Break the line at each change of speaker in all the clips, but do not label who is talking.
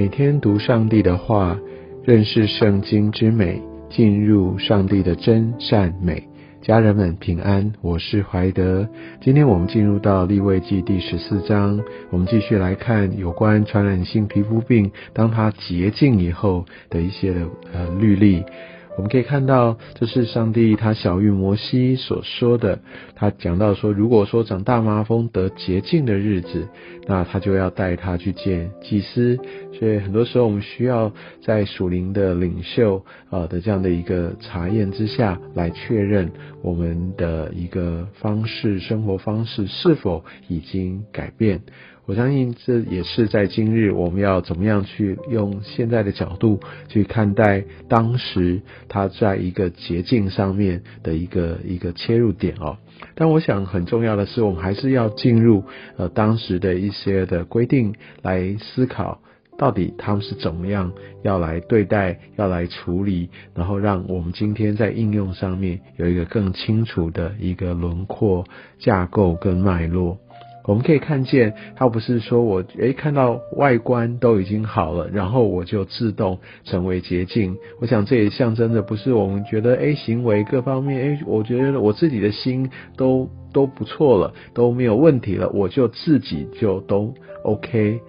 每天读上帝的话，认识圣经之美，进入上帝的真善美。家人们平安，我是怀德。今天我们进入到立位记第十四章，我们继续来看有关传染性皮肤病，当它洁净以后的一些的呃律例。我们可以看到，这是上帝他小谕摩西所说的。他讲到说，如果说长大麻风得洁净的日子，那他就要带他去见祭司。所以很多时候，我们需要在属灵的领袖啊的这样的一个查验之下来确认我们的一个方式、生活方式是否已经改变。我相信这也是在今日我们要怎么样去用现在的角度去看待当时他在一个捷径上面的一个一个切入点哦。但我想很重要的是，我们还是要进入呃当时的一些的规定来思考，到底他们是怎么样要来对待、要来处理，然后让我们今天在应用上面有一个更清楚的一个轮廓、架构跟脉络。我们可以看见，它不是说我诶看到外观都已经好了，然后我就自动成为捷径。我想这也象征着不是我们觉得诶行为各方面诶，我觉得我自己的心都都不错了，都没有问题了，我就自己就都 OK。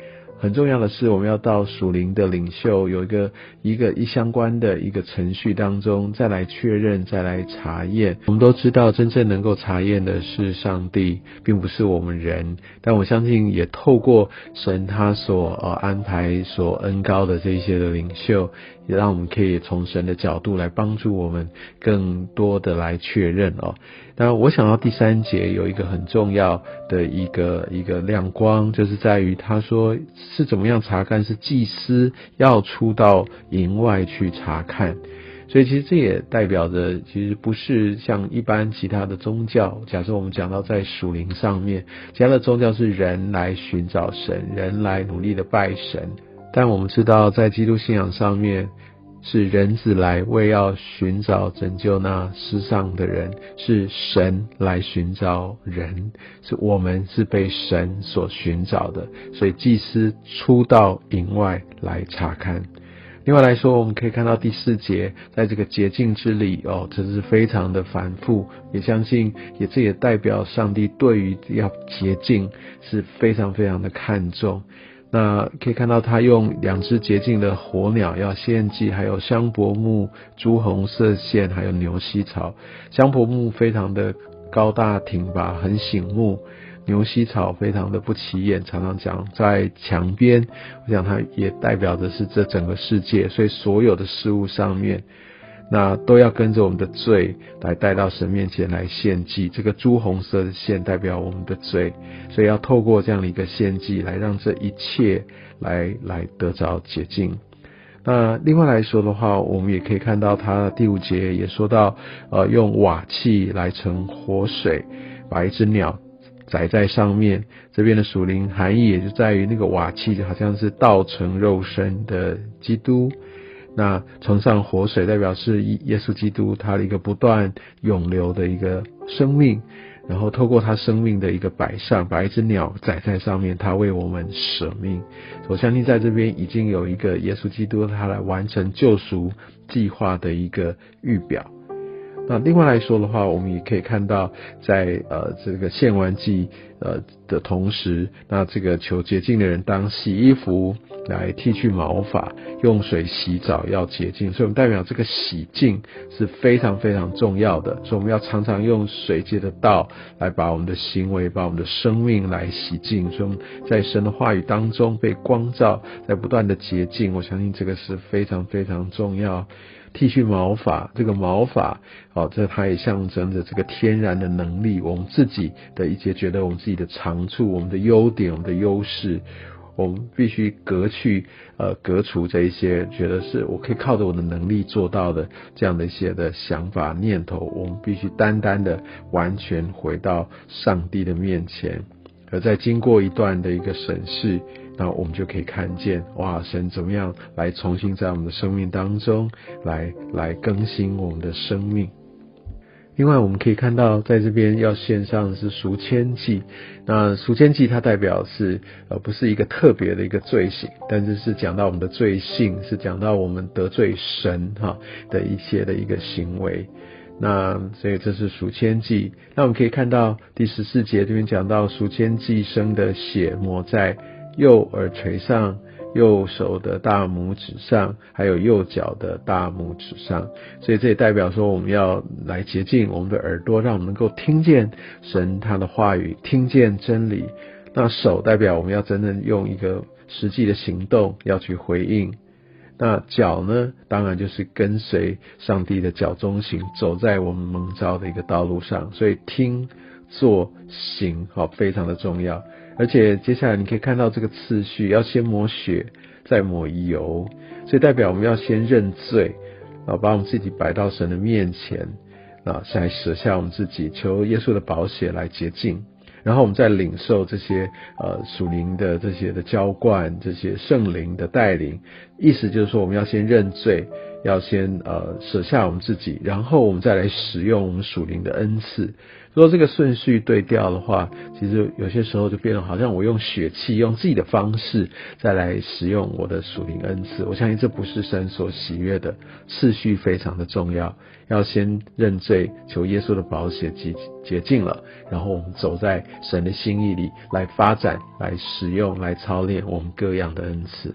很重要的是，我们要到属灵的领袖有一个一个一相关的一个程序当中，再来确认，再来查验。我们都知道，真正能够查验的是上帝，并不是我们人。但我相信，也透过神他所呃安排、所恩高的这些的领袖，也让我们可以从神的角度来帮助我们更多的来确认哦。那我想到第三节有一个很重要的一个一个亮光，就是在于他说是怎么样查看，是祭司要出到营外去查看，所以其实这也代表着，其实不是像一般其他的宗教。假设我们讲到在属灵上面，其他的宗教是人来寻找神，人来努力的拜神，但我们知道在基督信仰上面。是人子来为要寻找拯救那世上的人，是神来寻找人，是我们是被神所寻找的，所以祭司出到营外来查看。另外来说，我们可以看到第四节，在这个洁净之里哦，这是非常的繁复，也相信也这也代表上帝对于要洁净是非常非常的看重。那可以看到，他用两只洁净的火鸟要献祭，还有香柏木、朱红色线，还有牛膝草。香柏木非常的高大挺拔，很醒目；牛膝草非常的不起眼，常常讲在墙边。我想它也代表的是这整个世界，所以所有的事物上面。那都要跟着我们的罪来带到神面前来献祭，这个朱红色的线代表我们的罪，所以要透过这样的一个献祭来让这一切来来得着洁净。那另外来说的话，我们也可以看到，它第五节也说到，呃，用瓦器来盛活水，把一只鸟宰在上面。这边的属灵含义也就在于那个瓦器就好像是道成肉身的基督。那崇上活水代表是耶稣基督他的一个不断涌流的一个生命，然后透过他生命的一个摆上，把一只鸟载在上面，他为我们舍命。我相信在这边已经有一个耶稣基督他来完成救赎计划的一个预表。那另外来说的话，我们也可以看到，在呃这个献完祭呃的同时，那这个求洁净的人当洗衣服来剃去毛发，用水洗澡要洁净，所以我们代表这个洗净是非常非常重要的，所以我们要常常用水界的道来把我们的行为、把我们的生命来洗净，所以在神的话语当中被光照，在不断的洁净，我相信这个是非常非常重要。剃去毛发，这个毛发，哦，这它也象征着这个天然的能力，我们自己的一些觉得我们自己的长处、我们的优点、我们的优势，我们必须隔去，呃，隔除这一些觉得是我可以靠着我的能力做到的这样的一些的想法念头，我们必须单单的完全回到上帝的面前，而在经过一段的一个审视。那我们就可以看见，哇，神怎么样来重新在我们的生命当中来来更新我们的生命。另外，我们可以看到，在这边要献上的是赎愆祭。那赎愆祭它代表是呃不是一个特别的一个罪行，但是是讲到我们的罪性，是讲到我们得罪神哈的一些的一个行为。那所以这是赎愆祭。那我们可以看到第十四节这边讲到赎愆祭生的血抹在右耳垂上。右手的大拇指上，还有右脚的大拇指上，所以这也代表说，我们要来洁净我们的耳朵，让我们能够听见神他的话语，听见真理。那手代表我们要真正用一个实际的行动要去回应。那脚呢，当然就是跟随上帝的脚中行，走在我们蒙召的一个道路上。所以听、做、行，好，非常的重要。而且接下来你可以看到这个次序，要先抹血，再抹油，所以代表我们要先认罪，啊，把我们自己摆到神的面前，啊，来舍下我们自己，求耶稣的宝血来洁净，然后我们再领受这些呃属灵的这些的浇灌，这些圣灵的带领，意思就是说我们要先认罪。要先呃舍下我们自己，然后我们再来使用我们属灵的恩赐。如果这个顺序对调的话，其实有些时候就变得好像我用血气，用自己的方式再来使用我的属灵恩赐。我相信这不是神所喜悦的，次序非常的重要。要先认罪，求耶稣的宝血洁洁净了，然后我们走在神的心意里，来发展、来使用、来操练我们各样的恩赐。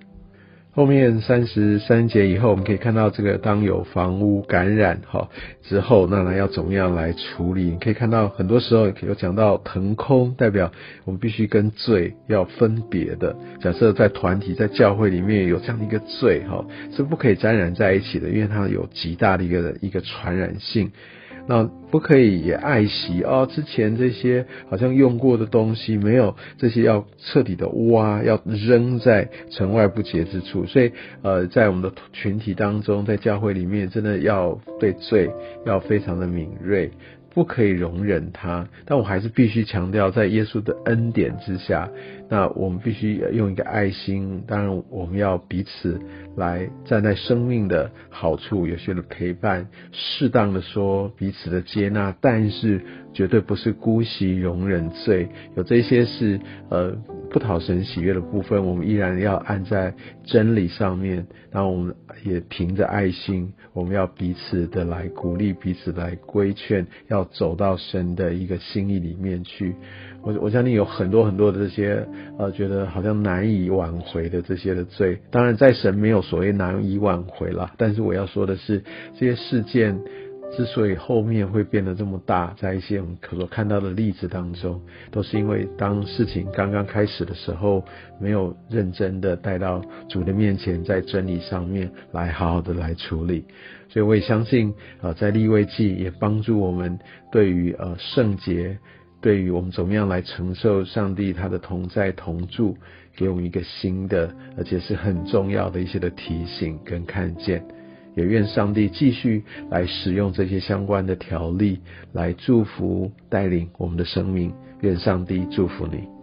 后面三十三节以后，我们可以看到这个当有房屋感染哈之后，那呢要怎么样来处理？你可以看到很多时候有讲到腾空，代表我们必须跟罪要分别的。假设在团体在教会里面有这样的一个罪哈，是不可以沾染在一起的，因为它有极大的一个一个传染性。那不可以也爱惜哦，之前这些好像用过的东西没有这些要彻底的挖，要扔在城外不洁之处。所以呃，在我们的群体当中，在教会里面，真的要对罪要非常的敏锐。不可以容忍他，但我还是必须强调，在耶稣的恩典之下，那我们必须用一个爱心。当然，我们要彼此来站在生命的好处，有些的陪伴，适当的说彼此的接纳，但是绝对不是姑息容忍罪。有这些是呃不讨神喜悦的部分，我们依然要按在真理上面。然后我们也凭着爱心，我们要彼此的来鼓励，彼此来规劝，要。走到神的一个心意里面去，我我相信有很多很多的这些呃，觉得好像难以挽回的这些的罪。当然，在神没有所谓难以挽回了。但是我要说的是，这些事件之所以后面会变得这么大，在一些我们可所看到的例子当中，都是因为当事情刚刚开始的时候，没有认真的带到主的面前，在真理上面来好好的来处理。所以我也相信，呃，在立位记也帮助我们对于呃圣洁，对于我们怎么样来承受上帝他的同在同住，给我们一个新的，而且是很重要的一些的提醒跟看见。也愿上帝继续来使用这些相关的条例，来祝福带领我们的生命。愿上帝祝福你。